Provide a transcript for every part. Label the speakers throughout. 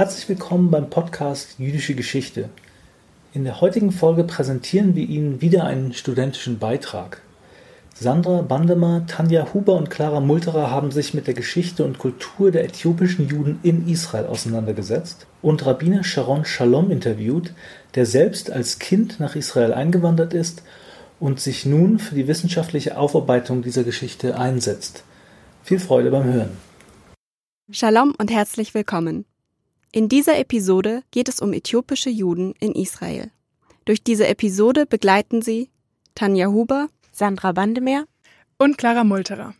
Speaker 1: Herzlich willkommen beim Podcast Jüdische Geschichte. In der heutigen Folge präsentieren wir Ihnen wieder einen studentischen Beitrag. Sandra Bandemer, Tanja Huber und Clara Multerer haben sich mit der Geschichte und Kultur der äthiopischen Juden in Israel auseinandergesetzt und Rabbiner Sharon Shalom interviewt, der selbst als Kind nach Israel eingewandert ist und sich nun für die wissenschaftliche Aufarbeitung dieser Geschichte einsetzt. Viel Freude beim Hören.
Speaker 2: Shalom und herzlich willkommen. In dieser Episode geht es um äthiopische Juden in Israel. Durch diese Episode begleiten sie Tanja Huber,
Speaker 3: Sandra Bandemeer
Speaker 4: und Clara Multerer.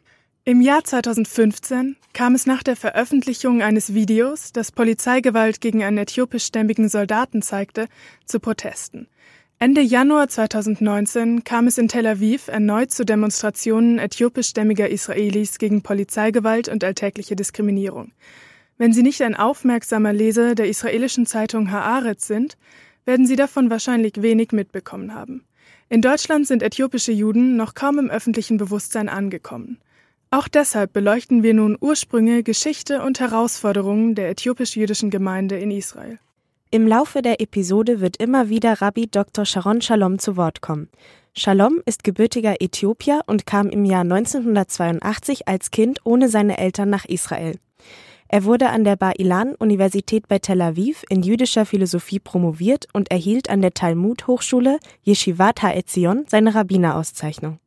Speaker 4: Im Jahr 2015 kam es nach der Veröffentlichung eines Videos, das Polizeigewalt gegen einen äthiopischstämmigen Soldaten zeigte, zu Protesten. Ende Januar 2019 kam es in Tel Aviv erneut zu Demonstrationen äthiopischstämmiger Israelis gegen Polizeigewalt und alltägliche Diskriminierung. Wenn Sie nicht ein aufmerksamer Leser der israelischen Zeitung Haaretz sind, werden Sie davon wahrscheinlich wenig mitbekommen haben. In Deutschland sind äthiopische Juden noch kaum im öffentlichen Bewusstsein angekommen. Auch deshalb beleuchten wir nun Ursprünge, Geschichte und Herausforderungen der äthiopisch-jüdischen Gemeinde in Israel.
Speaker 3: Im Laufe der Episode wird immer wieder Rabbi Dr. Sharon Shalom zu Wort kommen. Shalom ist gebürtiger Äthiopier und kam im Jahr 1982 als Kind ohne seine Eltern nach Israel. Er wurde an der Bar-Ilan-Universität bei Tel Aviv in jüdischer Philosophie promoviert und erhielt an der Talmud-Hochschule Yeshivat HaEtzion seine Rabbinerauszeichnung.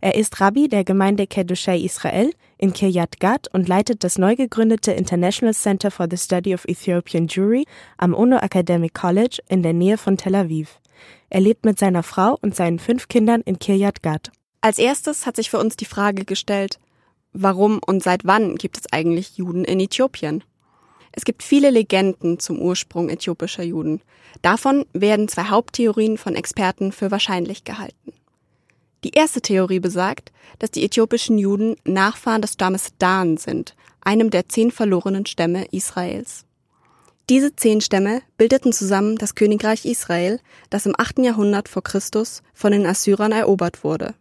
Speaker 3: Er ist Rabbi der Gemeinde Kedushei Israel in Kiryat Gat und leitet das neu gegründete International Center for the Study of Ethiopian Jewry am Ono Academic College in der Nähe von Tel Aviv. Er lebt mit seiner Frau und seinen fünf Kindern in Kiryat Gat.
Speaker 2: Als erstes hat sich für uns die Frage gestellt, Warum und seit wann gibt es eigentlich Juden in Äthiopien? Es gibt viele Legenden zum Ursprung äthiopischer Juden. Davon werden zwei Haupttheorien von Experten für wahrscheinlich gehalten. Die erste Theorie besagt, dass die äthiopischen Juden Nachfahren des Stammes Dan sind, einem der zehn verlorenen Stämme Israels. Diese zehn Stämme bildeten zusammen das Königreich Israel, das im 8. Jahrhundert vor Christus von den Assyrern erobert wurde.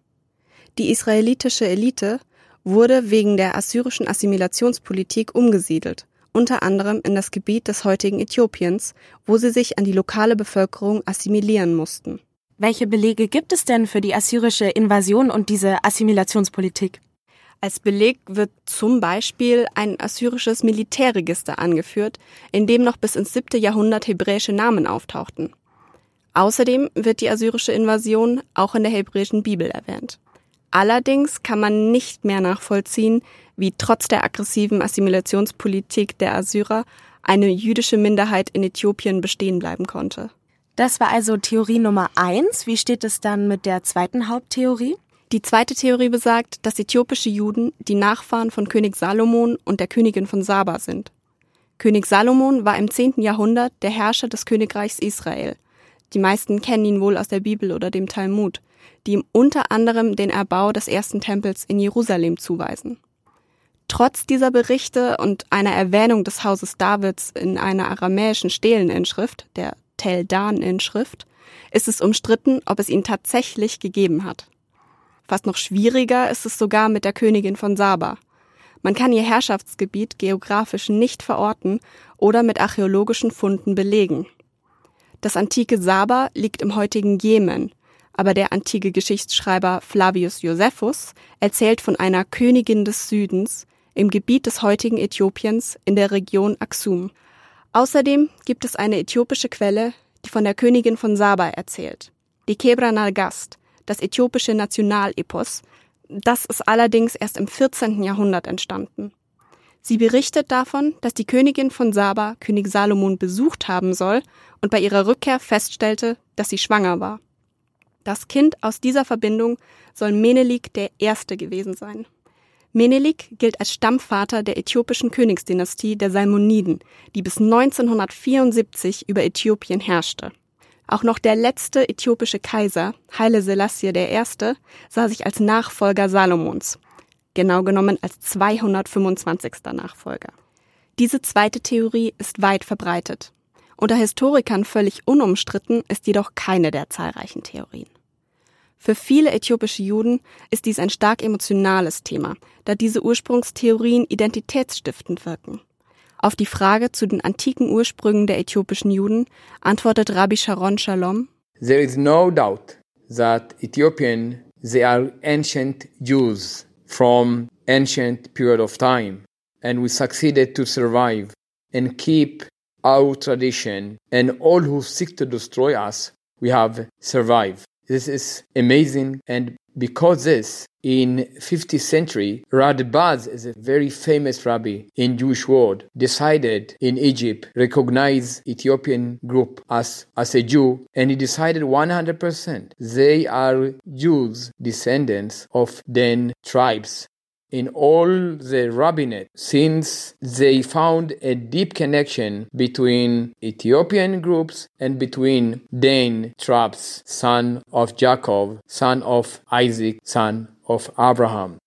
Speaker 2: Die israelitische Elite wurde wegen der assyrischen Assimilationspolitik umgesiedelt, unter anderem in das Gebiet des heutigen Äthiopiens, wo sie sich an die lokale Bevölkerung assimilieren mussten.
Speaker 3: Welche Belege gibt es denn für die assyrische Invasion und diese Assimilationspolitik?
Speaker 2: Als Beleg wird zum Beispiel ein assyrisches Militärregister angeführt, in dem noch bis ins siebte Jahrhundert hebräische Namen auftauchten. Außerdem wird die assyrische Invasion auch in der hebräischen Bibel erwähnt. Allerdings kann man nicht mehr nachvollziehen, wie trotz der aggressiven Assimilationspolitik der Assyrer eine jüdische Minderheit in Äthiopien bestehen bleiben konnte.
Speaker 3: Das war also Theorie Nummer eins. Wie steht es dann mit der zweiten Haupttheorie?
Speaker 2: Die zweite Theorie besagt, dass äthiopische Juden die Nachfahren von König Salomon und der Königin von Saba sind. König Salomon war im 10. Jahrhundert der Herrscher des Königreichs Israel. Die meisten kennen ihn wohl aus der Bibel oder dem Talmud die ihm unter anderem den Erbau des ersten Tempels in Jerusalem zuweisen. Trotz dieser Berichte und einer Erwähnung des Hauses Davids in einer aramäischen Steleninschrift, der Tel Dan-Inschrift, ist es umstritten, ob es ihn tatsächlich gegeben hat. Fast noch schwieriger ist es sogar mit der Königin von Saba. Man kann ihr Herrschaftsgebiet geografisch nicht verorten oder mit archäologischen Funden belegen. Das antike Saba liegt im heutigen Jemen, aber der antike Geschichtsschreiber Flavius Josephus erzählt von einer Königin des Südens im Gebiet des heutigen Äthiopiens in der Region Aksum. Außerdem gibt es eine äthiopische Quelle, die von der Königin von Saba erzählt. Die Kebra Nagast, das äthiopische Nationalepos, das ist allerdings erst im 14. Jahrhundert entstanden. Sie berichtet davon, dass die Königin von Saba König Salomon besucht haben soll und bei ihrer Rückkehr feststellte, dass sie schwanger war. Das Kind aus dieser Verbindung soll Menelik der Erste gewesen sein. Menelik gilt als Stammvater der äthiopischen Königsdynastie der Salmoniden, die bis 1974 über Äthiopien herrschte. Auch noch der letzte äthiopische Kaiser, Haile Selassie I., sah sich als Nachfolger Salomons, genau genommen als 225. Nachfolger. Diese zweite Theorie ist weit verbreitet. Unter Historikern völlig unumstritten ist jedoch keine der zahlreichen Theorien. Für viele äthiopische Juden ist dies ein stark emotionales Thema, da diese Ursprungstheorien identitätsstiftend wirken. Auf die Frage zu den antiken Ursprüngen der äthiopischen Juden antwortet Rabbi Sharon Shalom.
Speaker 5: There is no doubt that Ethiopian they are ancient Jews from ancient period of time and we succeeded to survive and keep our tradition and all who seek to destroy us we have survived this is amazing. And because this in 50th century Radbaz is a very famous rabbi in Jewish world decided in Egypt recognize Ethiopian group as as a Jew and he decided 100% they are Jews descendants of then tribes in all the rabbinate since they found a deep connection between Ethiopian groups and between Dan tribes, son of Jacob, son of Isaac, son of Abraham.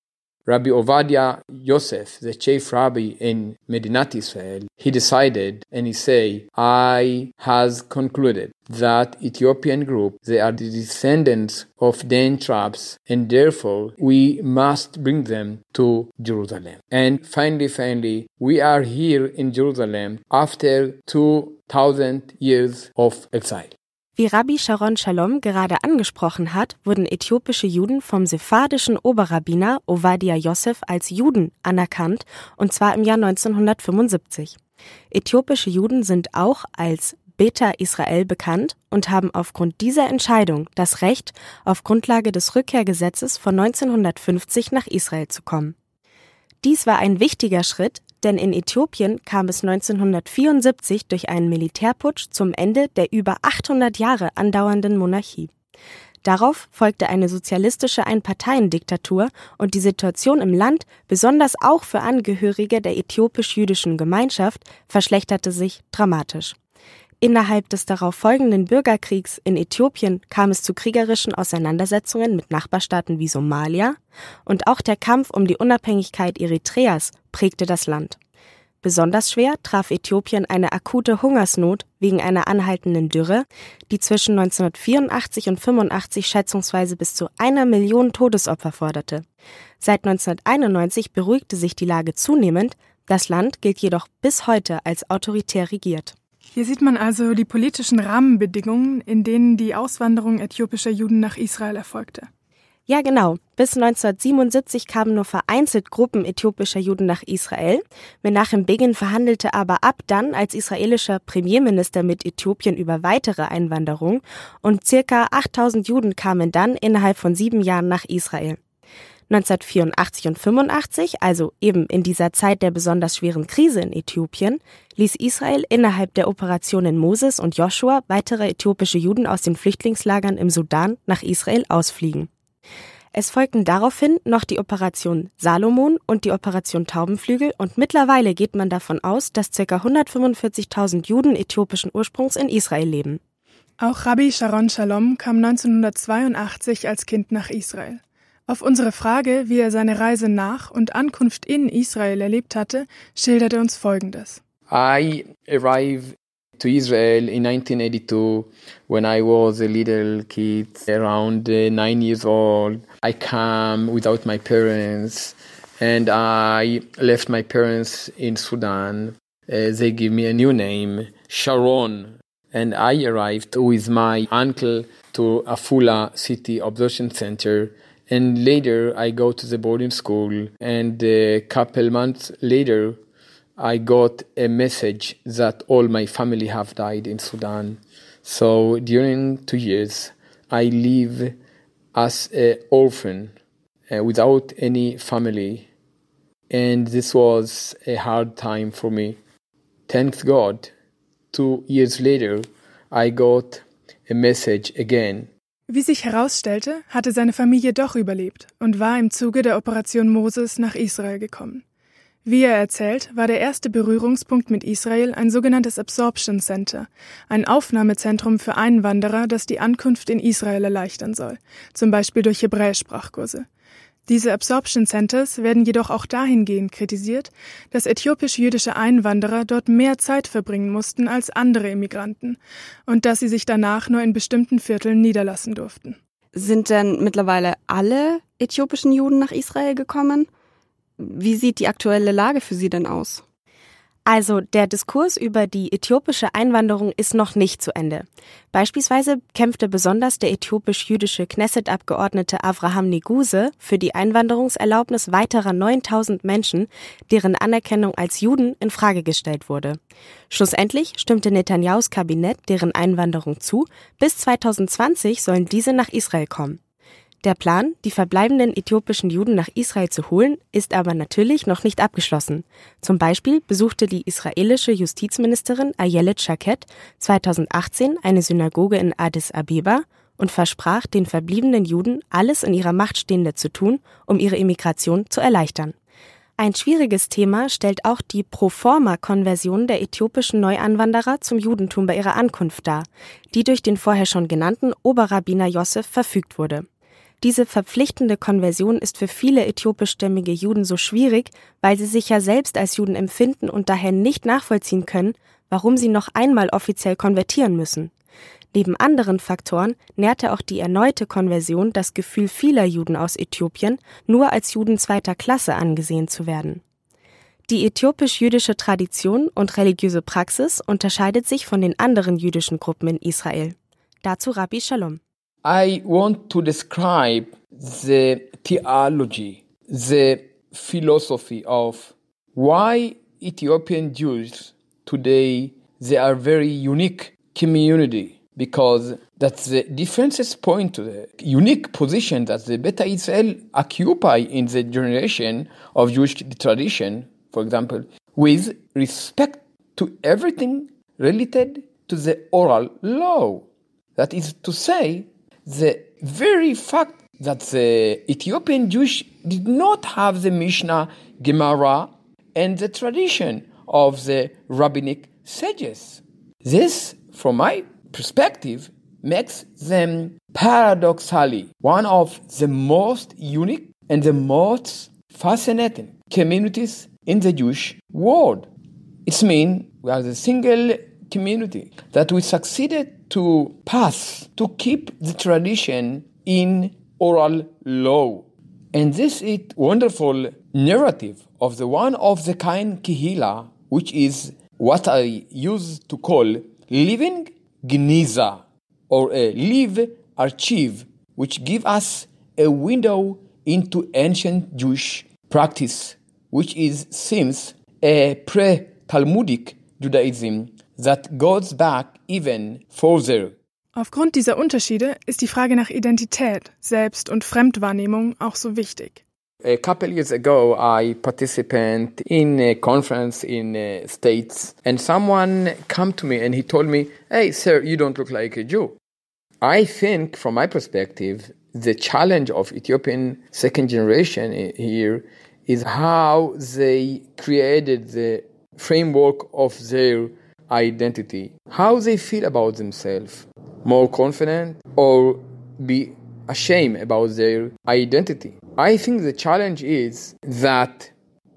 Speaker 5: Rabbi Ovadia Yosef, the chief rabbi in Medinat Israel, he decided and he say, I has concluded that Ethiopian group, they are the descendants of Dan tribes and therefore we must bring them to Jerusalem. And finally, finally, we are here in Jerusalem after 2000 years of exile.
Speaker 3: Wie Rabbi Sharon Shalom gerade angesprochen hat, wurden äthiopische Juden vom sephardischen Oberrabbiner Ovadia Yosef als Juden anerkannt, und zwar im Jahr 1975. Äthiopische Juden sind auch als Beta Israel bekannt und haben aufgrund dieser Entscheidung das Recht, auf Grundlage des Rückkehrgesetzes von 1950 nach Israel zu kommen. Dies war ein wichtiger Schritt, denn in Äthiopien kam es 1974 durch einen Militärputsch zum Ende der über 800 Jahre andauernden Monarchie. Darauf folgte eine sozialistische Einparteiendiktatur und die Situation im Land, besonders auch für Angehörige der äthiopisch-jüdischen Gemeinschaft, verschlechterte sich dramatisch. Innerhalb des darauf folgenden Bürgerkriegs in Äthiopien kam es zu kriegerischen Auseinandersetzungen mit Nachbarstaaten wie Somalia und auch der Kampf um die Unabhängigkeit Eritreas prägte das Land. Besonders schwer traf Äthiopien eine akute Hungersnot wegen einer anhaltenden Dürre, die zwischen 1984 und 85 schätzungsweise bis zu einer Million Todesopfer forderte. Seit 1991 beruhigte sich die Lage zunehmend, das Land gilt jedoch bis heute als autoritär regiert.
Speaker 4: Hier sieht man also die politischen Rahmenbedingungen, in denen die Auswanderung äthiopischer Juden nach Israel erfolgte.
Speaker 3: Ja, genau. Bis 1977 kamen nur vereinzelt Gruppen äthiopischer Juden nach Israel. Menachem Begin verhandelte aber ab dann als israelischer Premierminister mit Äthiopien über weitere Einwanderung und circa 8000 Juden kamen dann innerhalb von sieben Jahren nach Israel. 1984 und 85, also eben in dieser Zeit der besonders schweren Krise in Äthiopien, ließ Israel innerhalb der Operationen Moses und Joshua weitere äthiopische Juden aus den Flüchtlingslagern im Sudan nach Israel ausfliegen. Es folgten daraufhin noch die Operation Salomon und die Operation Taubenflügel und mittlerweile geht man davon aus, dass ca. 145.000 Juden äthiopischen Ursprungs in Israel leben.
Speaker 4: Auch Rabbi Sharon Shalom kam 1982 als Kind nach Israel. Auf unsere Frage, wie er seine Reise nach und Ankunft in Israel erlebt hatte, schildert er uns Folgendes.
Speaker 5: I arrived to Israel in 1982 when I was a little kid, around uh, nine years old. I came without my parents and I left my parents in Sudan. Uh, they gave me a new name, Sharon. And I arrived with my uncle to Afula City Observation Center and later I go to the boarding school and a couple months later I got a message that all my family have died in Sudan. So during two years I live as an orphan uh, without any family and this was a hard time for me. Thanks God, two years later I got a message again
Speaker 4: Wie sich herausstellte, hatte seine Familie doch überlebt und war im Zuge der Operation Moses nach Israel gekommen. Wie er erzählt, war der erste Berührungspunkt mit Israel ein sogenanntes Absorption Center, ein Aufnahmezentrum für Einwanderer, das die Ankunft in Israel erleichtern soll, zum Beispiel durch Hebräischsprachkurse. Diese Absorption Centers werden jedoch auch dahingehend kritisiert, dass äthiopisch-jüdische Einwanderer dort mehr Zeit verbringen mussten als andere Immigranten und dass sie sich danach nur in bestimmten Vierteln niederlassen durften.
Speaker 2: Sind denn mittlerweile alle äthiopischen Juden nach Israel gekommen? Wie sieht die aktuelle Lage für sie denn aus?
Speaker 3: Also der Diskurs über die äthiopische Einwanderung ist noch nicht zu Ende. Beispielsweise kämpfte besonders der äthiopisch-jüdische Knesset-Abgeordnete Avraham Neguse für die Einwanderungserlaubnis weiterer 9000 Menschen, deren Anerkennung als Juden in Frage gestellt wurde. Schlussendlich stimmte Netanjahus Kabinett deren Einwanderung zu. Bis 2020 sollen diese nach Israel kommen. Der Plan, die verbleibenden äthiopischen Juden nach Israel zu holen, ist aber natürlich noch nicht abgeschlossen. Zum Beispiel besuchte die israelische Justizministerin Ayelet Shaked 2018 eine Synagoge in Addis Abeba und versprach den verbliebenen Juden alles in ihrer Macht Stehende zu tun, um ihre Immigration zu erleichtern. Ein schwieriges Thema stellt auch die Proforma-Konversion der äthiopischen Neuanwanderer zum Judentum bei ihrer Ankunft dar, die durch den vorher schon genannten Oberrabbiner Josef verfügt wurde. Diese verpflichtende Konversion ist für viele äthiopischstämmige Juden so schwierig, weil sie sich ja selbst als Juden empfinden und daher nicht nachvollziehen können, warum sie noch einmal offiziell konvertieren müssen. Neben anderen Faktoren nährte auch die erneute Konversion das Gefühl vieler Juden aus Äthiopien, nur als Juden zweiter Klasse angesehen zu werden. Die äthiopisch-jüdische Tradition und religiöse Praxis unterscheidet sich von den anderen jüdischen Gruppen in Israel. Dazu Rabbi Shalom.
Speaker 5: I want to describe the theology, the philosophy of why Ethiopian Jews today they are very unique community because that's the differences point to the unique position that the Beta Israel occupy in the generation of Jewish tradition, for example, with respect to everything related to the oral law. That is to say, the very fact that the Ethiopian Jewish did not have the Mishnah, Gemara, and the tradition of the rabbinic sages. This, from my perspective, makes them paradoxically one of the most unique and the most fascinating communities in the Jewish world. It means we are the single community that we succeeded to pass to keep the tradition in oral law. And this is wonderful narrative of the one of the kind Kihila, which is what I used to call living Gniza or a live archive, which give us a window into ancient Jewish practice, which is seems a pre-Talmudic Judaism that goes back even further.
Speaker 4: Aufgrund dieser Unterschiede ist die Frage nach Identität, Selbst- und Fremdwahrnehmung auch so wichtig.
Speaker 5: A couple years ago, I participated in a conference in uh, States, and someone came to me and he told me, "Hey, sir, you don't look like a Jew." I think, from my perspective, the challenge of Ethiopian second generation here is how they created the framework of their identity, how they feel about themselves, more confident or be ashamed about their identity. I think the challenge is that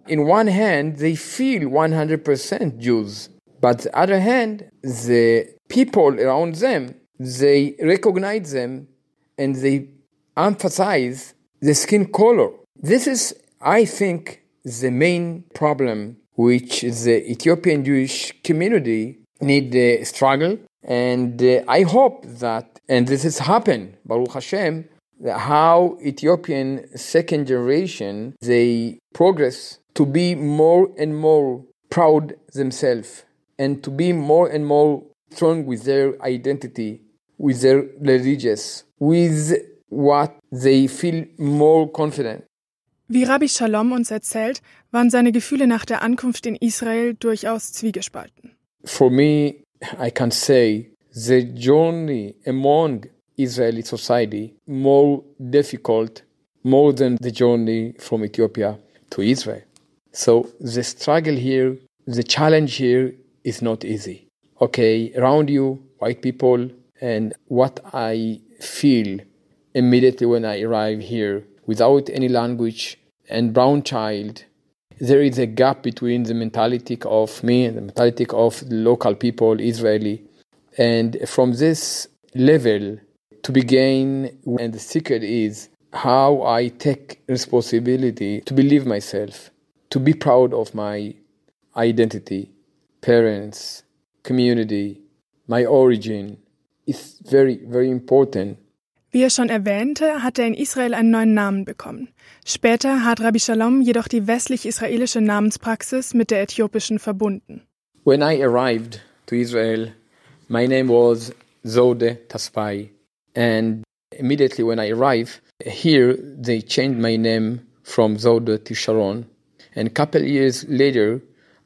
Speaker 5: in one hand they feel 100% Jews, but the other hand the people around them they recognize them and they emphasize the skin color. This is I think the main problem which the Ethiopian Jewish community need uh, struggle. And uh, I hope that, and this has happened, Baruch Hashem, how Ethiopian second generation, they progress to be more and more proud themselves and to be more and more strong with their identity, with their religious, with what they feel more confident.
Speaker 4: Wie Rabbi Shalom uns erzählt, waren seine Gefühle nach der Ankunft in Israel durchaus zwiegespalten.
Speaker 5: For me, I can say the journey among Israeli society more difficult more than the journey from Ethiopia to Israel. So the struggle here, the challenge here is not easy. Okay, around you, white people, and what I feel immediately when I arrive here without any language and brown child there is a gap between the mentality of me and the mentality of the local people israeli and from this level to begin and the secret is how i take responsibility to believe myself to be proud of my identity parents, community, my origin is very, very important.
Speaker 4: Wie er schon erwähnte, hat er in Israel einen neuen Namen bekommen. Später hat Rabbi Shalom jedoch die westlich-israelische Namenspraxis mit der äthiopischen verbunden.
Speaker 5: When I arrived to Israel, my name was Zode Taspai. And immediately when I arrived here, they changed my name from Zode to Sharon. And a couple years later,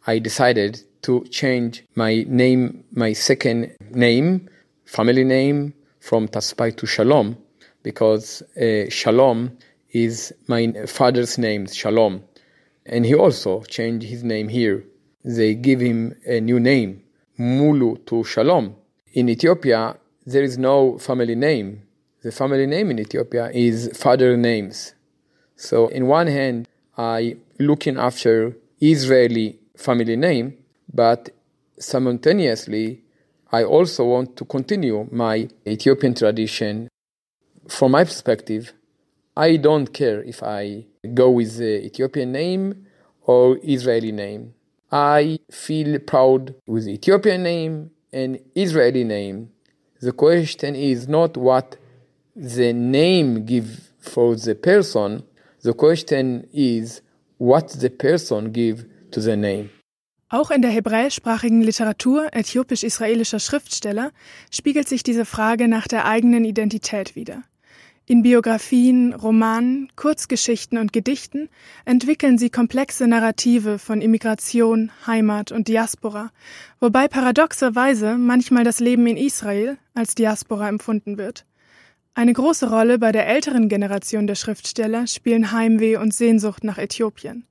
Speaker 5: I decided to change my name, my second name, family name, from Taspai to Shalom, because uh, Shalom is my father's name, Shalom. And he also changed his name here. They give him a new name, Mulu to Shalom. In Ethiopia, there is no family name. The family name in Ethiopia is father names. So, in one hand, I looking after Israeli family name, but simultaneously, I also want to continue my Ethiopian tradition. From my perspective, I don't care if I go with the Ethiopian name or Israeli name. I feel proud with Ethiopian name and Israeli name. The question is not what the name give for the person. The question is what the person give to the name.
Speaker 4: Auch in der hebräischsprachigen Literatur äthiopisch-israelischer Schriftsteller spiegelt sich diese Frage nach der eigenen Identität wider. In Biografien, Romanen, Kurzgeschichten und Gedichten entwickeln sie komplexe Narrative von Immigration, Heimat und Diaspora, wobei paradoxerweise manchmal das Leben in Israel als Diaspora empfunden wird. Eine große Rolle bei der älteren Generation der Schriftsteller spielen Heimweh und Sehnsucht nach Äthiopien.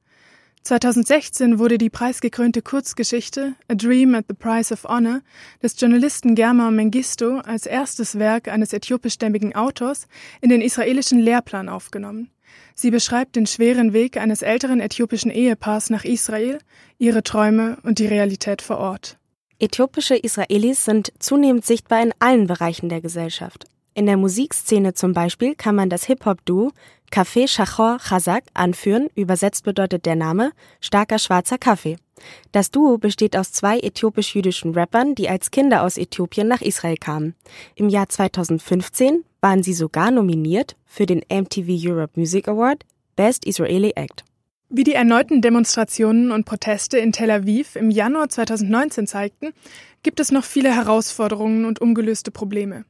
Speaker 4: 2016 wurde die preisgekrönte Kurzgeschichte A Dream at the Price of Honor des Journalisten Germa Mengistu als erstes Werk eines äthiopischstämmigen Autors in den israelischen Lehrplan aufgenommen. Sie beschreibt den schweren Weg eines älteren äthiopischen Ehepaars nach Israel, ihre Träume und die Realität vor Ort.
Speaker 3: Äthiopische Israelis sind zunehmend sichtbar in allen Bereichen der Gesellschaft. In der Musikszene zum Beispiel kann man das Hip-Hop-Duo Café Shachor Chazak anführen, übersetzt bedeutet der Name starker schwarzer Kaffee. Das Duo besteht aus zwei äthiopisch-jüdischen Rappern, die als Kinder aus Äthiopien nach Israel kamen. Im Jahr 2015 waren sie sogar nominiert für den MTV Europe Music Award Best Israeli Act.
Speaker 4: Wie die erneuten Demonstrationen und Proteste in Tel Aviv im Januar 2019 zeigten, gibt es noch viele Herausforderungen und ungelöste Probleme.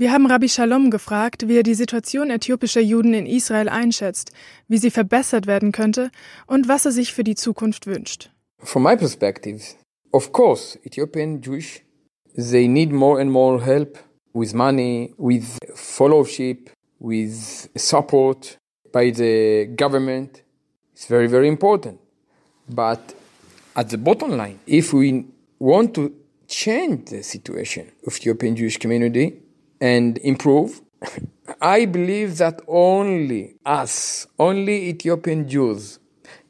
Speaker 4: Wir haben Rabbi Shalom gefragt, wie er die Situation äthiopischer Juden in Israel einschätzt, wie sie verbessert werden könnte und was er sich für die Zukunft wünscht.
Speaker 5: From my perspective, of course, Ethiopian Jewish, they need more and more help with money, with fellowship, with support by the government. It's very, very important. But at the bottom line, if we want to change the situation of Ethiopian Jewish community, and improve. I believe that only us, only Ethiopian Jews,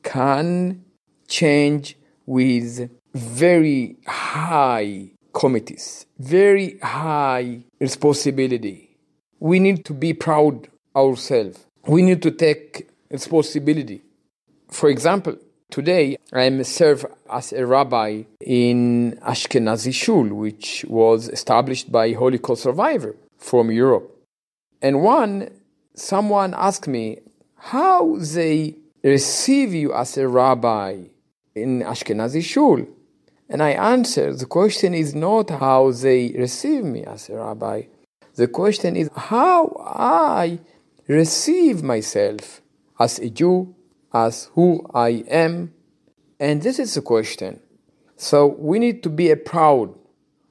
Speaker 5: can change with very high committees, very high responsibility. We need to be proud ourselves. We need to take responsibility. For example, today I am served as a rabbi in Ashkenazi Shul, which was established by Holocaust survivor from Europe. And one, someone asked me how they receive you as a rabbi in Ashkenazi Shul. And I answered, the question is not how they receive me as a rabbi. The question is how I receive myself as a Jew, as who I am. And this is the question. So we need to be proud,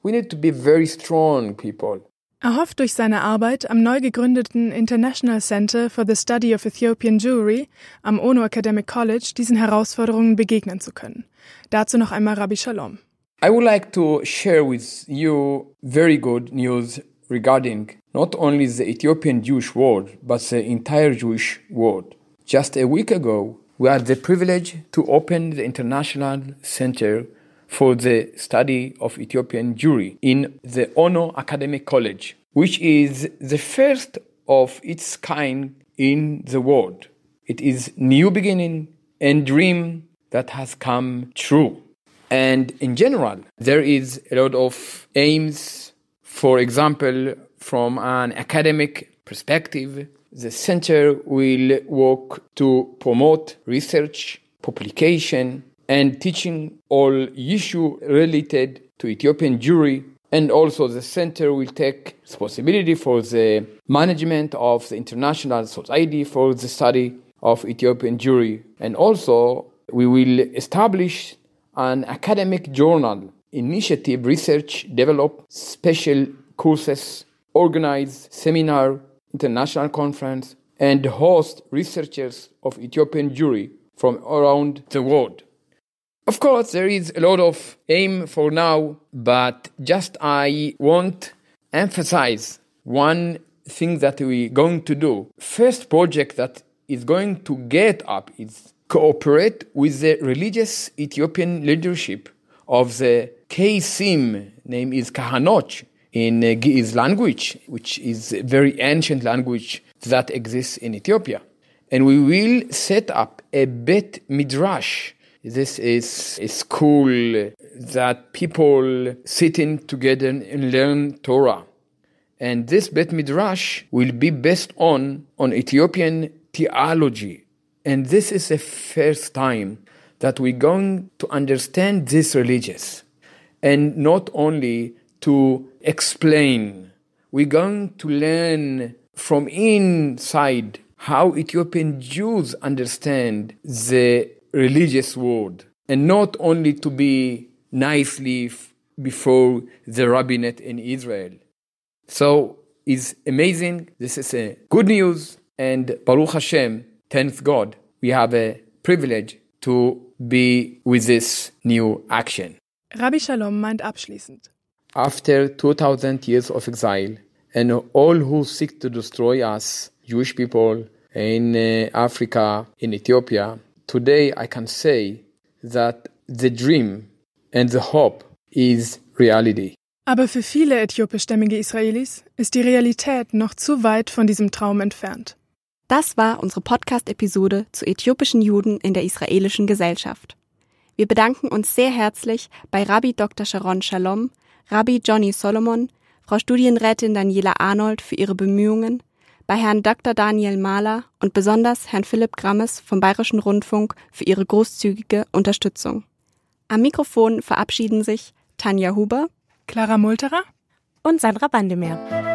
Speaker 5: we need to be very strong people.
Speaker 4: Er hofft durch seine Arbeit am neu gegründeten International Center for the Study of Ethiopian Jewry am ONU Academic College diesen Herausforderungen begegnen zu können. Dazu noch einmal Rabbi Shalom.
Speaker 5: I would like to share with you very good news regarding not only the Ethiopian Jewish world, but the entire Jewish world. Just a week ago, we had the privilege to open the International Center for the study of Ethiopian Jewry in the Ono Academic College, which is the first of its kind in the world. It is new beginning and dream that has come true. And in general, there is a lot of aims, for example, from an academic perspective. The center will work to promote research, publication, and teaching all issue related to Ethiopian Jewry. And also the center will take responsibility for the management of the International Society for the Study of Ethiopian Jewry. And also we will establish an academic journal, initiative, research, develop special courses, organize seminar, international conference, and host researchers of Ethiopian Jewry from around the world. Of course, there is a lot of aim for now, but just I want emphasize one thing that we're going to do. First project that is going to get up is cooperate with the religious Ethiopian leadership of the Keisim, name is Kahanoch, in uh, Giz language, which is a very ancient language that exists in Ethiopia. And we will set up a Bet Midrash. This is a school that people sit in together and learn Torah. And this Bet Midrash will be based on, on Ethiopian theology. And this is the first time that we're going to understand this religious and not only to explain. We're going to learn from inside how Ethiopian Jews understand the religious world and not only to be nicely before the rabbinate in Israel. So it's amazing. This is a good news and Baruch Hashem, thanks God, we have a privilege to be with this new action.
Speaker 4: Rabbi Shalom meint abschließend.
Speaker 5: After 2000 years of exile and all who seek to destroy us, Jewish people in uh, Africa, in Ethiopia, today I can say that the dream and the hope is reality.
Speaker 4: Aber für viele äthiopischstämmige Israelis ist die Realität noch zu weit von diesem Traum entfernt.
Speaker 2: Das war unsere Podcast-Episode zu äthiopischen Juden in der israelischen Gesellschaft. Wir bedanken uns sehr herzlich bei Rabbi Dr. Sharon Shalom, Rabbi Johnny Solomon, Frau Studienrätin Daniela Arnold für ihre Bemühungen, bei Herrn Dr. Daniel Mahler und besonders Herrn Philipp Grammes vom Bayerischen Rundfunk für ihre großzügige Unterstützung. Am Mikrofon verabschieden sich Tanja Huber,
Speaker 4: Clara Multerer
Speaker 3: und Sandra Bandemeer.